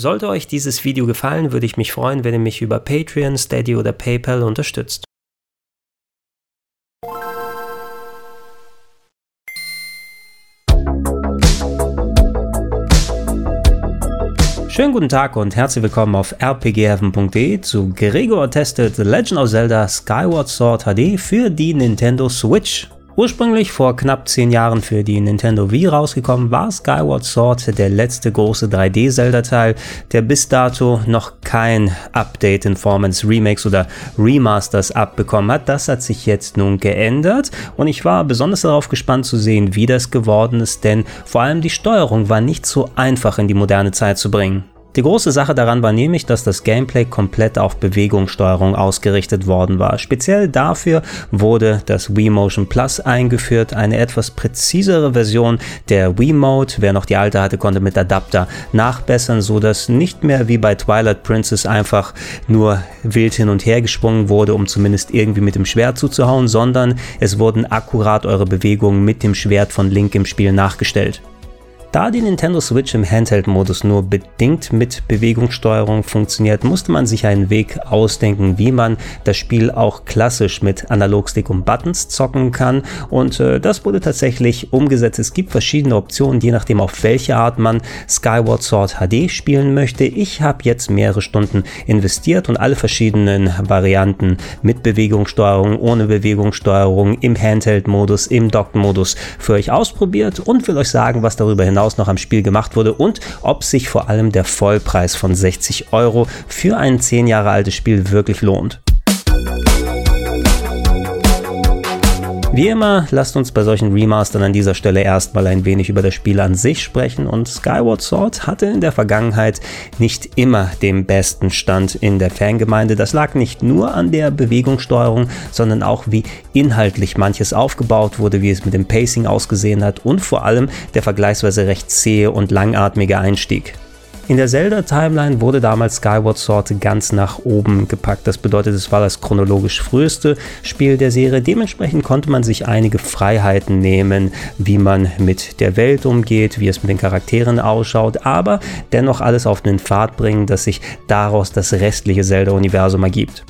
Sollte euch dieses Video gefallen, würde ich mich freuen, wenn ihr mich über Patreon, Steady oder PayPal unterstützt. Schönen guten Tag und herzlich willkommen auf rpgheaven.de zu Gregor testet Legend of Zelda Skyward Sword HD für die Nintendo Switch. Ursprünglich vor knapp 10 Jahren für die Nintendo Wii rausgekommen, war Skyward Sword der letzte große 3D-Zelda-Teil, der bis dato noch kein Update in Form eines Remakes oder Remasters abbekommen hat. Das hat sich jetzt nun geändert und ich war besonders darauf gespannt zu sehen, wie das geworden ist, denn vor allem die Steuerung war nicht so einfach in die moderne Zeit zu bringen. Die große Sache daran war nämlich, dass das Gameplay komplett auf Bewegungssteuerung ausgerichtet worden war. Speziell dafür wurde das Wii Motion Plus eingeführt, eine etwas präzisere Version der Wii Mode. Wer noch die alte hatte, konnte mit Adapter nachbessern, so dass nicht mehr wie bei Twilight Princess einfach nur wild hin und her gesprungen wurde, um zumindest irgendwie mit dem Schwert zuzuhauen, sondern es wurden akkurat eure Bewegungen mit dem Schwert von Link im Spiel nachgestellt. Da die Nintendo Switch im Handheld-Modus nur bedingt mit Bewegungssteuerung funktioniert, musste man sich einen Weg ausdenken, wie man das Spiel auch klassisch mit Analogstick und Buttons zocken kann. Und äh, das wurde tatsächlich umgesetzt. Es gibt verschiedene Optionen, je nachdem auf welche Art man Skyward Sword HD spielen möchte. Ich habe jetzt mehrere Stunden investiert und alle verschiedenen Varianten mit Bewegungssteuerung, ohne Bewegungssteuerung, im Handheld-Modus, im Docked-Modus für euch ausprobiert und will euch sagen, was darüber hinaus hinaus noch am Spiel gemacht wurde und ob sich vor allem der Vollpreis von 60 Euro für ein 10 Jahre altes Spiel wirklich lohnt. Wie immer, lasst uns bei solchen Remastern an dieser Stelle erstmal ein wenig über das Spiel an sich sprechen und Skyward Sword hatte in der Vergangenheit nicht immer den besten Stand in der Fangemeinde. Das lag nicht nur an der Bewegungssteuerung, sondern auch wie inhaltlich manches aufgebaut wurde, wie es mit dem Pacing ausgesehen hat und vor allem der vergleichsweise recht zähe und langatmige Einstieg. In der Zelda-Timeline wurde damals Skyward Sword ganz nach oben gepackt. Das bedeutet, es war das chronologisch früheste Spiel der Serie. Dementsprechend konnte man sich einige Freiheiten nehmen, wie man mit der Welt umgeht, wie es mit den Charakteren ausschaut, aber dennoch alles auf den Pfad bringen, dass sich daraus das restliche Zelda-Universum ergibt.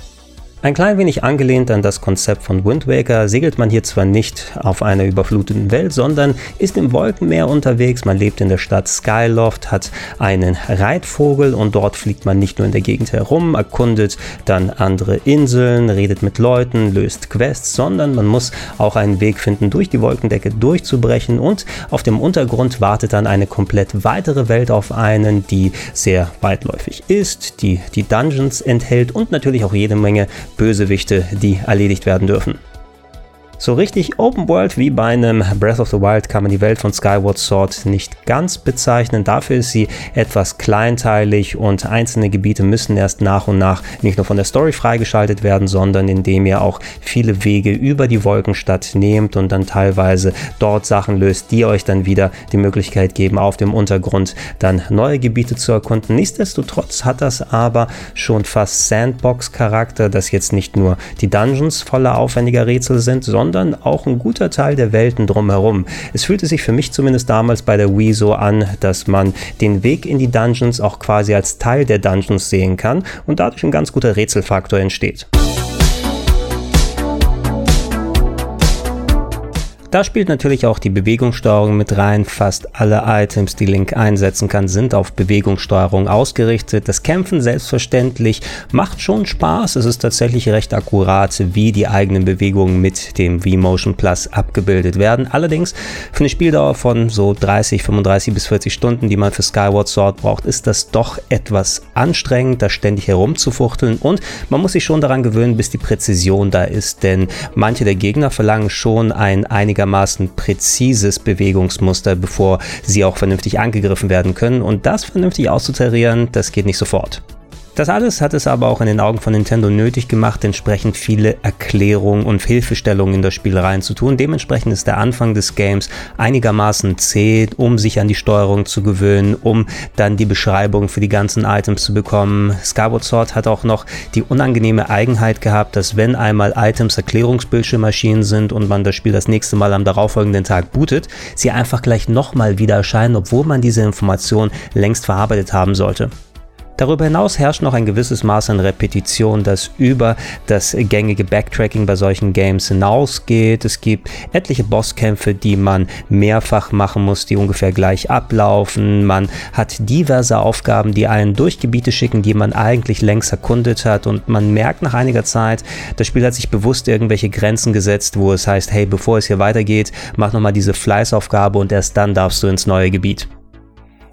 Ein klein wenig angelehnt an das Konzept von Wind Waker segelt man hier zwar nicht auf einer überfluteten Welt, sondern ist im Wolkenmeer unterwegs. Man lebt in der Stadt Skyloft, hat einen Reitvogel und dort fliegt man nicht nur in der Gegend herum, erkundet dann andere Inseln, redet mit Leuten, löst Quests, sondern man muss auch einen Weg finden, durch die Wolkendecke durchzubrechen und auf dem Untergrund wartet dann eine komplett weitere Welt auf einen, die sehr weitläufig ist, die die Dungeons enthält und natürlich auch jede Menge Bösewichte, die erledigt werden dürfen. So richtig Open World wie bei einem Breath of the Wild kann man die Welt von Skyward Sword nicht ganz bezeichnen. Dafür ist sie etwas kleinteilig und einzelne Gebiete müssen erst nach und nach nicht nur von der Story freigeschaltet werden, sondern indem ihr auch viele Wege über die Wolkenstadt nehmt und dann teilweise dort Sachen löst, die euch dann wieder die Möglichkeit geben, auf dem Untergrund dann neue Gebiete zu erkunden. Nichtsdestotrotz hat das aber schon fast Sandbox-Charakter, dass jetzt nicht nur die Dungeons voller aufwendiger Rätsel sind, sondern sondern auch ein guter Teil der Welten drumherum. Es fühlte sich für mich zumindest damals bei der Wii so an, dass man den Weg in die Dungeons auch quasi als Teil der Dungeons sehen kann und dadurch ein ganz guter Rätselfaktor entsteht. Da spielt natürlich auch die Bewegungssteuerung mit rein. Fast alle Items, die Link einsetzen kann, sind auf Bewegungssteuerung ausgerichtet. Das Kämpfen selbstverständlich macht schon Spaß. Es ist tatsächlich recht akkurat, wie die eigenen Bewegungen mit dem V-Motion Plus abgebildet werden. Allerdings für eine Spieldauer von so 30, 35 bis 40 Stunden, die man für Skyward Sword braucht, ist das doch etwas anstrengend, da ständig herumzufuchteln und man muss sich schon daran gewöhnen, bis die Präzision da ist, denn manche der Gegner verlangen schon ein einiges einigermaßen präzises Bewegungsmuster, bevor sie auch vernünftig angegriffen werden können. Und das vernünftig auszutarieren, das geht nicht sofort. Das alles hat es aber auch in den Augen von Nintendo nötig gemacht, entsprechend viele Erklärungen und Hilfestellungen in das Spiel reinzutun. Dementsprechend ist der Anfang des Games einigermaßen zäh, um sich an die Steuerung zu gewöhnen, um dann die Beschreibung für die ganzen Items zu bekommen. Skyward Sword hat auch noch die unangenehme Eigenheit gehabt, dass wenn einmal Items Erklärungsbildschirmmaschinen sind und man das Spiel das nächste Mal am darauffolgenden Tag bootet, sie einfach gleich nochmal wieder erscheinen, obwohl man diese Information längst verarbeitet haben sollte. Darüber hinaus herrscht noch ein gewisses Maß an Repetition, das über das gängige Backtracking bei solchen Games hinausgeht. Es gibt etliche Bosskämpfe, die man mehrfach machen muss, die ungefähr gleich ablaufen. Man hat diverse Aufgaben, die einen durch Gebiete schicken, die man eigentlich längst erkundet hat und man merkt nach einiger Zeit, das Spiel hat sich bewusst irgendwelche Grenzen gesetzt, wo es heißt, hey, bevor es hier weitergeht, mach nochmal diese Fleißaufgabe und erst dann darfst du ins neue Gebiet.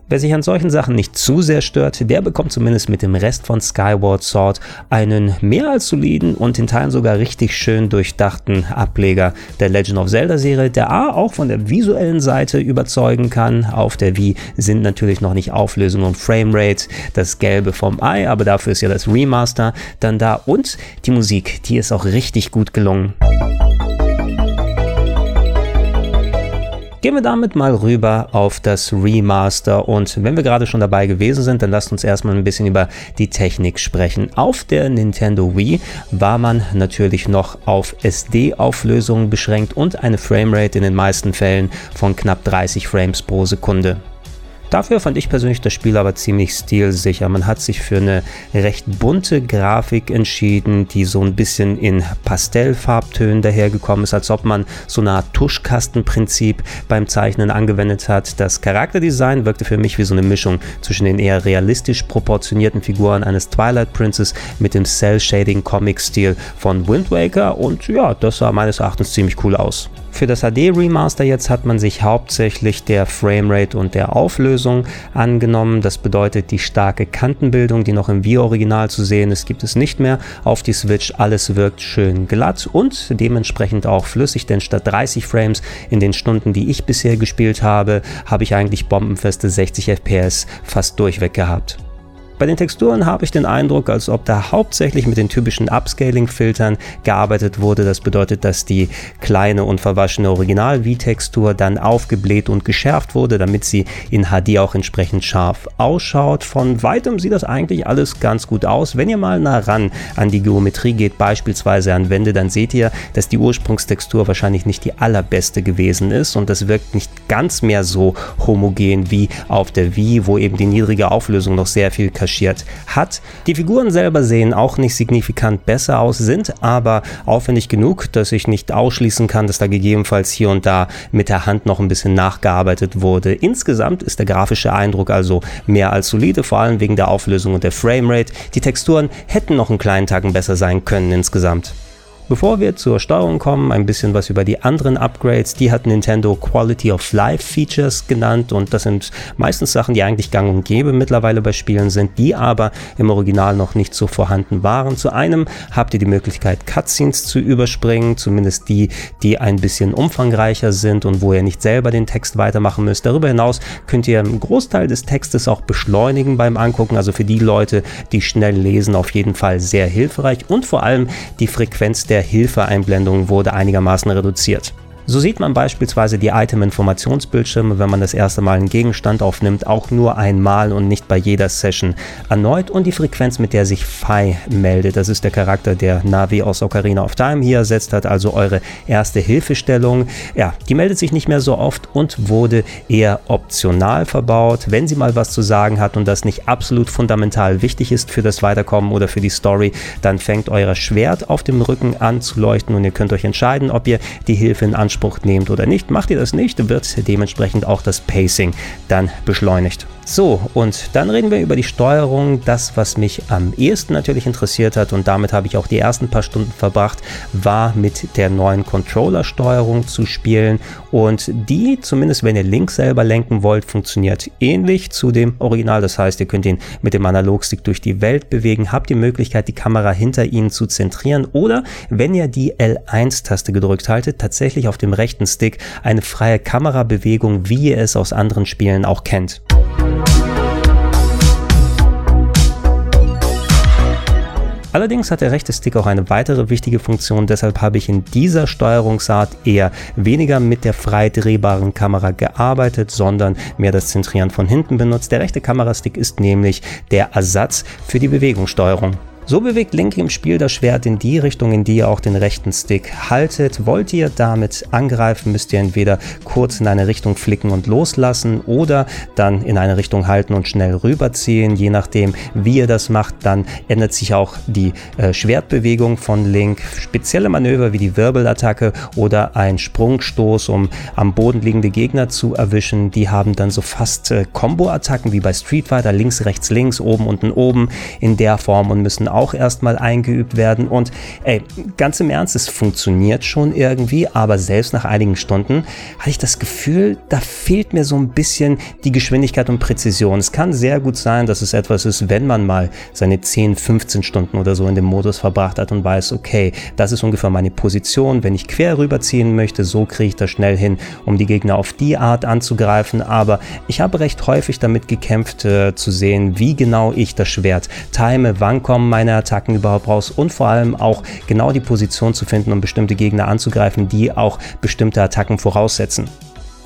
Wer sich an solchen Sachen nicht zu sehr stört, der bekommt zumindest mit dem Rest von Skyward Sword einen mehr als soliden und in Teilen sogar richtig schön durchdachten Ableger der Legend of Zelda Serie, der A auch von der visuellen Seite überzeugen kann. Auf der Wii sind natürlich noch nicht Auflösung und Framerate das Gelbe vom Ei, aber dafür ist ja das Remaster dann da und die Musik, die ist auch richtig gut gelungen. Gehen wir damit mal rüber auf das Remaster und wenn wir gerade schon dabei gewesen sind, dann lasst uns erstmal ein bisschen über die Technik sprechen. Auf der Nintendo Wii war man natürlich noch auf SD-Auflösungen beschränkt und eine Framerate in den meisten Fällen von knapp 30 Frames pro Sekunde. Dafür fand ich persönlich das Spiel aber ziemlich stilsicher. Man hat sich für eine recht bunte Grafik entschieden, die so ein bisschen in Pastellfarbtönen dahergekommen ist, als ob man so eine Art Tuschkastenprinzip beim Zeichnen angewendet hat. Das Charakterdesign wirkte für mich wie so eine Mischung zwischen den eher realistisch proportionierten Figuren eines Twilight Princess mit dem Cell-Shading-Comic-Stil von Wind Waker und ja, das sah meines Erachtens ziemlich cool aus. Für das HD Remaster jetzt hat man sich hauptsächlich der Framerate und der Auflösung angenommen. Das bedeutet, die starke Kantenbildung, die noch im Wii-Original zu sehen ist, gibt es nicht mehr. Auf die Switch alles wirkt schön glatt und dementsprechend auch flüssig, denn statt 30 Frames in den Stunden, die ich bisher gespielt habe, habe ich eigentlich bombenfeste 60 FPS fast durchweg gehabt. Bei den Texturen habe ich den Eindruck, als ob da hauptsächlich mit den typischen Upscaling-Filtern gearbeitet wurde. Das bedeutet, dass die kleine und verwaschene Original-V-Textur dann aufgebläht und geschärft wurde, damit sie in HD auch entsprechend scharf ausschaut. Von weitem sieht das eigentlich alles ganz gut aus. Wenn ihr mal nah ran an die Geometrie geht, beispielsweise an Wände, dann seht ihr, dass die Ursprungstextur wahrscheinlich nicht die allerbeste gewesen ist und das wirkt nicht ganz mehr so homogen wie auf der Wii, wo eben die niedrige Auflösung noch sehr viel kaschiert hat. Die Figuren selber sehen auch nicht signifikant besser aus, sind aber aufwendig genug, dass ich nicht ausschließen kann, dass da gegebenenfalls hier und da mit der Hand noch ein bisschen nachgearbeitet wurde. Insgesamt ist der grafische Eindruck also mehr als solide, vor allem wegen der Auflösung und der Framerate. Die Texturen hätten noch einen kleinen Tacken besser sein können insgesamt. Bevor wir zur Steuerung kommen, ein bisschen was über die anderen Upgrades. Die hat Nintendo Quality of Life Features genannt und das sind meistens Sachen, die eigentlich gang und gäbe mittlerweile bei Spielen sind, die aber im Original noch nicht so vorhanden waren. Zu einem habt ihr die Möglichkeit, Cutscenes zu überspringen, zumindest die, die ein bisschen umfangreicher sind und wo ihr nicht selber den Text weitermachen müsst. Darüber hinaus könnt ihr einen Großteil des Textes auch beschleunigen beim Angucken, also für die Leute, die schnell lesen, auf jeden Fall sehr hilfreich und vor allem die Frequenz der der Hilfeeinblendung wurde einigermaßen reduziert. So sieht man beispielsweise die Item-Informationsbildschirme, wenn man das erste Mal einen Gegenstand aufnimmt, auch nur einmal und nicht bei jeder Session erneut und die Frequenz, mit der sich Fi meldet. Das ist der Charakter, der Navi aus Ocarina of Time hier ersetzt hat, also eure erste Hilfestellung. Ja, die meldet sich nicht mehr so oft und wurde eher optional verbaut. Wenn sie mal was zu sagen hat und das nicht absolut fundamental wichtig ist für das Weiterkommen oder für die Story, dann fängt euer Schwert auf dem Rücken an zu leuchten und ihr könnt euch entscheiden, ob ihr die Hilfe in Anspruch Anspruch nehmt oder nicht. Macht ihr das nicht, wird dementsprechend auch das Pacing dann beschleunigt. So, und dann reden wir über die Steuerung. Das, was mich am ehesten natürlich interessiert hat und damit habe ich auch die ersten paar Stunden verbracht, war mit der neuen Controller-Steuerung zu spielen. Und die, zumindest wenn ihr links selber lenken wollt, funktioniert ähnlich zu dem Original. Das heißt, ihr könnt ihn mit dem Analogstick durch die Welt bewegen, habt die Möglichkeit, die Kamera hinter ihnen zu zentrieren oder wenn ihr die L1-Taste gedrückt haltet, tatsächlich auf dem rechten Stick eine freie Kamerabewegung, wie ihr es aus anderen Spielen auch kennt. Allerdings hat der rechte Stick auch eine weitere wichtige Funktion, deshalb habe ich in dieser Steuerungsart eher weniger mit der frei drehbaren Kamera gearbeitet, sondern mehr das Zentrieren von hinten benutzt. Der rechte Kamerastick ist nämlich der Ersatz für die Bewegungssteuerung. So bewegt Link im Spiel das Schwert in die Richtung, in die ihr auch den rechten Stick haltet. Wollt ihr damit angreifen, müsst ihr entweder kurz in eine Richtung flicken und loslassen oder dann in eine Richtung halten und schnell rüberziehen. Je nachdem, wie ihr das macht, dann ändert sich auch die äh, Schwertbewegung von Link. Spezielle Manöver wie die Wirbelattacke oder ein Sprungstoß, um am Boden liegende Gegner zu erwischen, die haben dann so fast äh, Combo-Attacken wie bei Street Fighter, links, rechts, links, oben, unten, oben in der Form und müssen auch erstmal eingeübt werden. Und ey, ganz im Ernst, es funktioniert schon irgendwie, aber selbst nach einigen Stunden hatte ich das Gefühl, da fehlt mir so ein bisschen die Geschwindigkeit und Präzision. Es kann sehr gut sein, dass es etwas ist, wenn man mal seine 10, 15 Stunden oder so in dem Modus verbracht hat und weiß, okay, das ist ungefähr meine Position. Wenn ich quer rüberziehen möchte, so kriege ich das schnell hin, um die Gegner auf die Art anzugreifen. Aber ich habe recht häufig damit gekämpft, äh, zu sehen, wie genau ich das Schwert time, wann kommen meine meine Attacken überhaupt raus und vor allem auch genau die Position zu finden, um bestimmte Gegner anzugreifen, die auch bestimmte Attacken voraussetzen.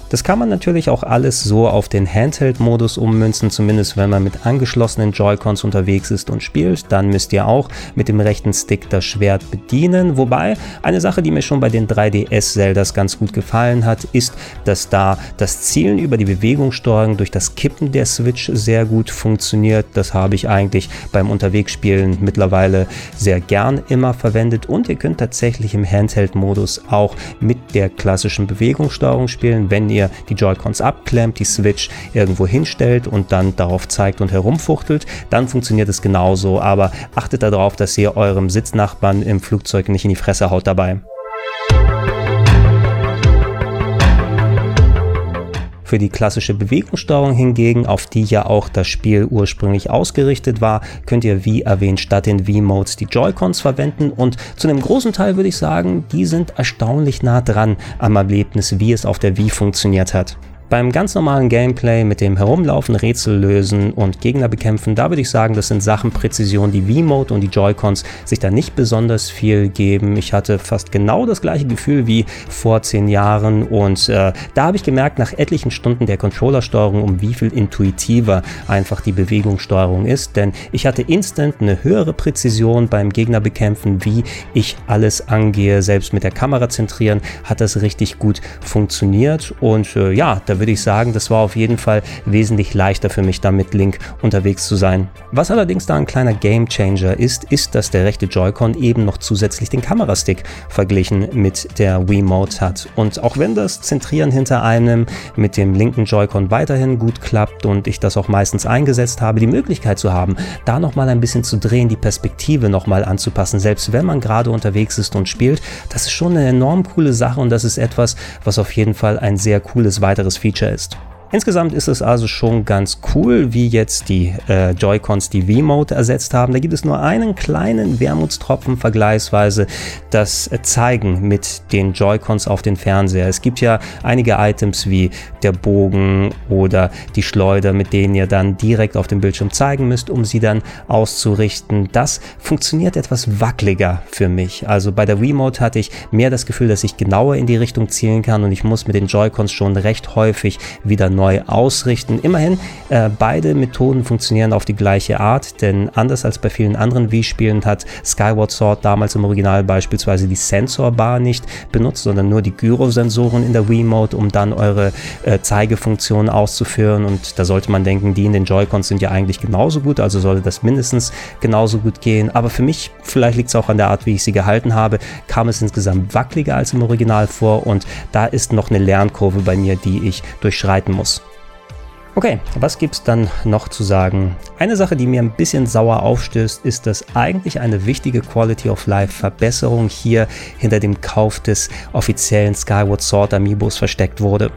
Das kann man natürlich auch alles so auf den Handheld-Modus ummünzen, zumindest wenn man mit angeschlossenen Joy-Cons unterwegs ist und spielt. Dann müsst ihr auch mit dem rechten Stick das Schwert bedienen. Wobei eine Sache, die mir schon bei den 3DS-Zeldas ganz gut gefallen hat, ist, dass da das Zielen über die Bewegungssteuerung durch das Kippen der Switch sehr gut funktioniert. Das habe ich eigentlich beim Unterwegsspielen mittlerweile sehr gern immer verwendet und ihr könnt tatsächlich im Handheld-Modus auch mit der klassischen Bewegungssteuerung spielen, wenn ihr ihr die Joy-Cons abklemmt, die Switch irgendwo hinstellt und dann darauf zeigt und herumfuchtelt, dann funktioniert es genauso. Aber achtet darauf, dass ihr eurem Sitznachbarn im Flugzeug nicht in die Fresse haut dabei. Für die klassische Bewegungssteuerung hingegen, auf die ja auch das Spiel ursprünglich ausgerichtet war, könnt ihr wie erwähnt statt den V-Modes die Joy-Cons verwenden und zu einem großen Teil würde ich sagen, die sind erstaunlich nah dran am Erlebnis, wie es auf der Wii funktioniert hat. Beim ganz normalen Gameplay mit dem Herumlaufen, Rätsel lösen und Gegner bekämpfen, da würde ich sagen, das sind Sachen Präzision, die V-Mode und die Joy-Cons sich da nicht besonders viel geben. Ich hatte fast genau das gleiche Gefühl wie vor zehn Jahren und äh, da habe ich gemerkt, nach etlichen Stunden der Controllersteuerung, um wie viel intuitiver einfach die Bewegungssteuerung ist, denn ich hatte instant eine höhere Präzision beim Gegner bekämpfen, wie ich alles angehe, selbst mit der Kamera zentrieren, hat das richtig gut funktioniert und äh, ja, da würde ich sagen, das war auf jeden Fall wesentlich leichter für mich, da mit Link unterwegs zu sein. Was allerdings da ein kleiner Game Changer ist, ist, dass der rechte Joy-Con eben noch zusätzlich den Kamerastick verglichen mit der Wiimote hat. Und auch wenn das Zentrieren hinter einem mit dem linken Joy-Con weiterhin gut klappt und ich das auch meistens eingesetzt habe, die Möglichkeit zu haben, da nochmal ein bisschen zu drehen, die Perspektive nochmal anzupassen, selbst wenn man gerade unterwegs ist und spielt, das ist schon eine enorm coole Sache und das ist etwas, was auf jeden Fall ein sehr cooles weiteres Feature Feature ist. Insgesamt ist es also schon ganz cool, wie jetzt die äh, Joy-Cons die V-Mode ersetzt haben. Da gibt es nur einen kleinen Wermutstropfen vergleichsweise, das Zeigen mit den Joy-Cons auf den Fernseher. Es gibt ja einige Items wie der Bogen oder die Schleuder, mit denen ihr dann direkt auf dem Bildschirm zeigen müsst, um sie dann auszurichten. Das funktioniert etwas wackeliger für mich. Also bei der V-Mode hatte ich mehr das Gefühl, dass ich genauer in die Richtung zielen kann und ich muss mit den Joy-Cons schon recht häufig wieder neu ausrichten. Immerhin, äh, beide Methoden funktionieren auf die gleiche Art, denn anders als bei vielen anderen Wii-Spielen hat Skyward Sword damals im Original beispielsweise die Sensorbar nicht benutzt, sondern nur die Gyrosensoren in der Wii-Mode, um dann eure äh, Zeigefunktion auszuführen. Und da sollte man denken, die in den Joy-Cons sind ja eigentlich genauso gut, also sollte das mindestens genauso gut gehen. Aber für mich, vielleicht liegt es auch an der Art, wie ich sie gehalten habe, kam es insgesamt wackeliger als im Original vor und da ist noch eine Lernkurve bei mir, die ich durchschreiten muss. Okay, was gibt's dann noch zu sagen? Eine Sache, die mir ein bisschen sauer aufstößt, ist, dass eigentlich eine wichtige Quality of Life Verbesserung hier hinter dem Kauf des offiziellen Skyward Sword Amiibos versteckt wurde.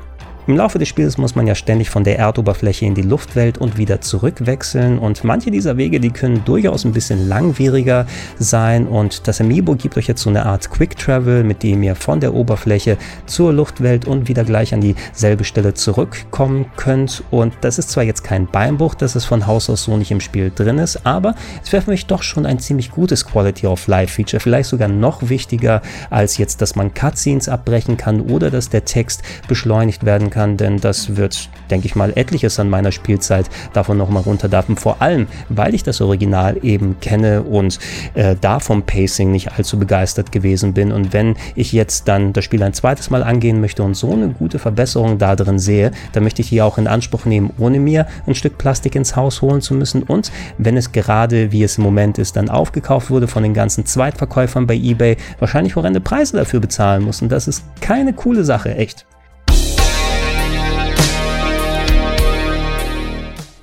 Im Laufe des Spiels muss man ja ständig von der Erdoberfläche in die Luftwelt und wieder zurückwechseln. Und manche dieser Wege, die können durchaus ein bisschen langwieriger sein. Und das Amiibo gibt euch jetzt so eine Art Quick Travel, mit dem ihr von der Oberfläche zur Luftwelt und wieder gleich an dieselbe Stelle zurückkommen könnt. Und das ist zwar jetzt kein Beinbruch, dass es von Haus aus so nicht im Spiel drin ist, aber es wäre für mich doch schon ein ziemlich gutes Quality of Life Feature, vielleicht sogar noch wichtiger als jetzt, dass man Cutscenes abbrechen kann oder dass der Text beschleunigt werden kann, denn das wird, denke ich mal, etliches an meiner Spielzeit davon nochmal runterdarfen. Vor allem, weil ich das Original eben kenne und äh, da vom Pacing nicht allzu begeistert gewesen bin. Und wenn ich jetzt dann das Spiel ein zweites Mal angehen möchte und so eine gute Verbesserung da drin sehe, dann möchte ich die auch in Anspruch nehmen, ohne mir ein Stück Plastik ins Haus holen zu müssen. Und wenn es gerade, wie es im Moment ist, dann aufgekauft wurde von den ganzen Zweitverkäufern bei eBay, wahrscheinlich horrende Preise dafür bezahlen muss. Und das ist keine coole Sache, echt.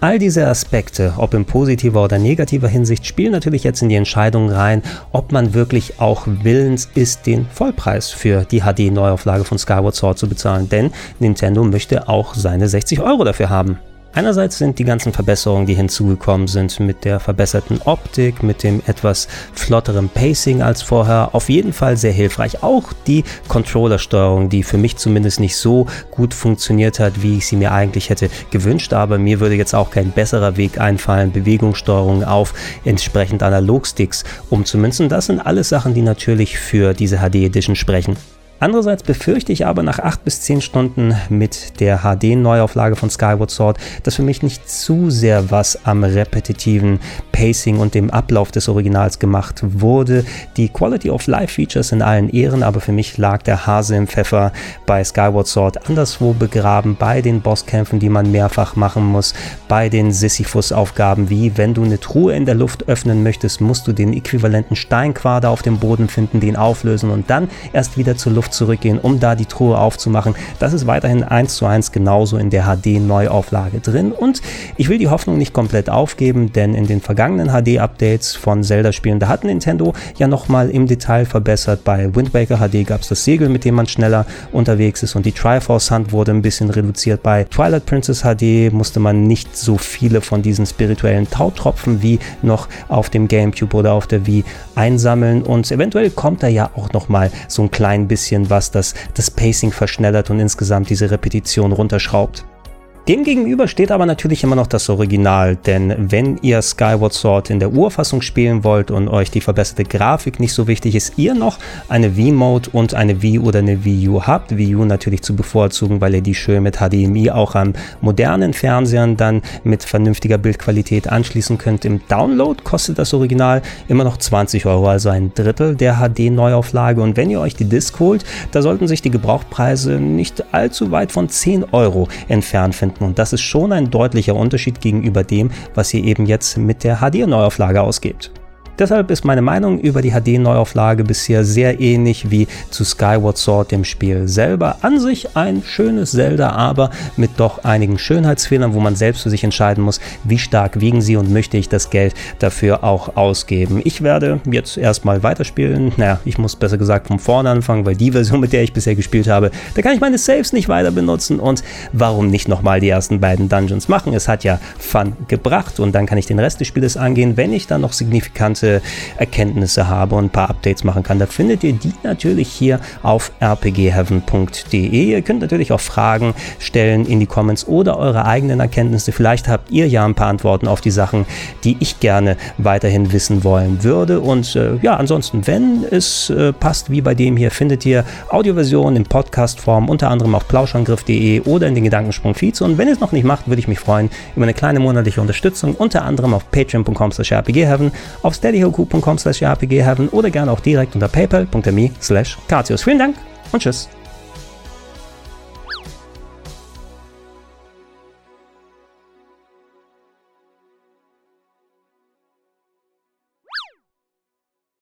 All diese Aspekte, ob in positiver oder negativer Hinsicht, spielen natürlich jetzt in die Entscheidung rein, ob man wirklich auch willens ist, den Vollpreis für die HD-Neuauflage von Skyward Sword zu bezahlen. Denn Nintendo möchte auch seine 60 Euro dafür haben. Einerseits sind die ganzen Verbesserungen, die hinzugekommen sind, mit der verbesserten Optik, mit dem etwas flotteren Pacing als vorher, auf jeden Fall sehr hilfreich. Auch die Controllersteuerung, die für mich zumindest nicht so gut funktioniert hat, wie ich sie mir eigentlich hätte gewünscht, aber mir würde jetzt auch kein besserer Weg einfallen, Bewegungssteuerung auf entsprechend Analogsticks umzumünzen. Das sind alles Sachen, die natürlich für diese HD Edition sprechen. Andererseits befürchte ich aber nach 8 bis 10 Stunden mit der HD-Neuauflage von Skyward Sword, dass für mich nicht zu sehr was am repetitiven Pacing und dem Ablauf des Originals gemacht wurde. Die Quality of Life Features in allen Ehren, aber für mich lag der Hase im Pfeffer bei Skyward Sword anderswo begraben, bei den Bosskämpfen, die man mehrfach machen muss, bei den Sisyphus-Aufgaben, wie wenn du eine Truhe in der Luft öffnen möchtest, musst du den äquivalenten Steinquader auf dem Boden finden, den auflösen und dann erst wieder zur Luft zurückgehen, um da die Truhe aufzumachen. Das ist weiterhin eins zu eins genauso in der HD-Neuauflage drin und ich will die Hoffnung nicht komplett aufgeben, denn in den vergangenen HD-Updates von Zelda-Spielen, da hat Nintendo ja nochmal im Detail verbessert. Bei Wind Waker HD gab es das Segel, mit dem man schneller unterwegs ist und die Triforce Hand wurde ein bisschen reduziert. Bei Twilight Princess HD musste man nicht so viele von diesen spirituellen Tautropfen wie noch auf dem GameCube oder auf der Wii einsammeln und eventuell kommt da ja auch nochmal so ein klein bisschen bisschen was, das das Pacing verschnellert und insgesamt diese Repetition runterschraubt. Demgegenüber steht aber natürlich immer noch das Original, denn wenn ihr Skyward Sword in der Urfassung spielen wollt und euch die verbesserte Grafik nicht so wichtig ist, ihr noch eine Wii-Mode und eine Wii oder eine Wii U habt, Wii U natürlich zu bevorzugen, weil ihr die schön mit HDMI auch an modernen Fernsehern dann mit vernünftiger Bildqualität anschließen könnt. Im Download kostet das Original immer noch 20 Euro, also ein Drittel der HD-Neuauflage und wenn ihr euch die Disc holt, da sollten sich die Gebrauchpreise nicht allzu weit von 10 Euro entfernt finden finden. Und das ist schon ein deutlicher Unterschied gegenüber dem, was ihr eben jetzt mit der HD-Neuauflage ausgebt. Deshalb ist meine Meinung über die HD-Neuauflage bisher sehr ähnlich wie zu Skyward Sword, dem Spiel selber. An sich ein schönes Zelda, aber mit doch einigen Schönheitsfehlern, wo man selbst für sich entscheiden muss, wie stark wiegen sie und möchte ich das Geld dafür auch ausgeben. Ich werde jetzt erstmal weiterspielen. Naja, ich muss besser gesagt von vorne anfangen, weil die Version, mit der ich bisher gespielt habe, da kann ich meine Saves nicht weiter benutzen und warum nicht nochmal die ersten beiden Dungeons machen? Es hat ja Fun gebracht und dann kann ich den Rest des Spieles angehen, wenn ich dann noch signifikante gewisse Erkenntnisse habe und ein paar Updates machen kann. Da findet ihr die natürlich hier auf rpgheaven.de. Ihr könnt natürlich auch Fragen stellen in die Comments oder eure eigenen Erkenntnisse. Vielleicht habt ihr ja ein paar Antworten auf die Sachen, die ich gerne weiterhin wissen wollen würde. Und äh, ja, ansonsten, wenn es äh, passt, wie bei dem hier, findet ihr Audioversionen in Podcast-Form, unter anderem auf plauschangriff.de oder in den Gedankensprung-Feeds. Und wenn ihr es noch nicht macht, würde ich mich freuen über eine kleine monatliche Unterstützung, unter anderem auf patreon.com/rpgheaven, auf steady steadyhoku.com slash rpgheaven oder gerne auch direkt unter paypal.me slash Vielen Dank und tschüss.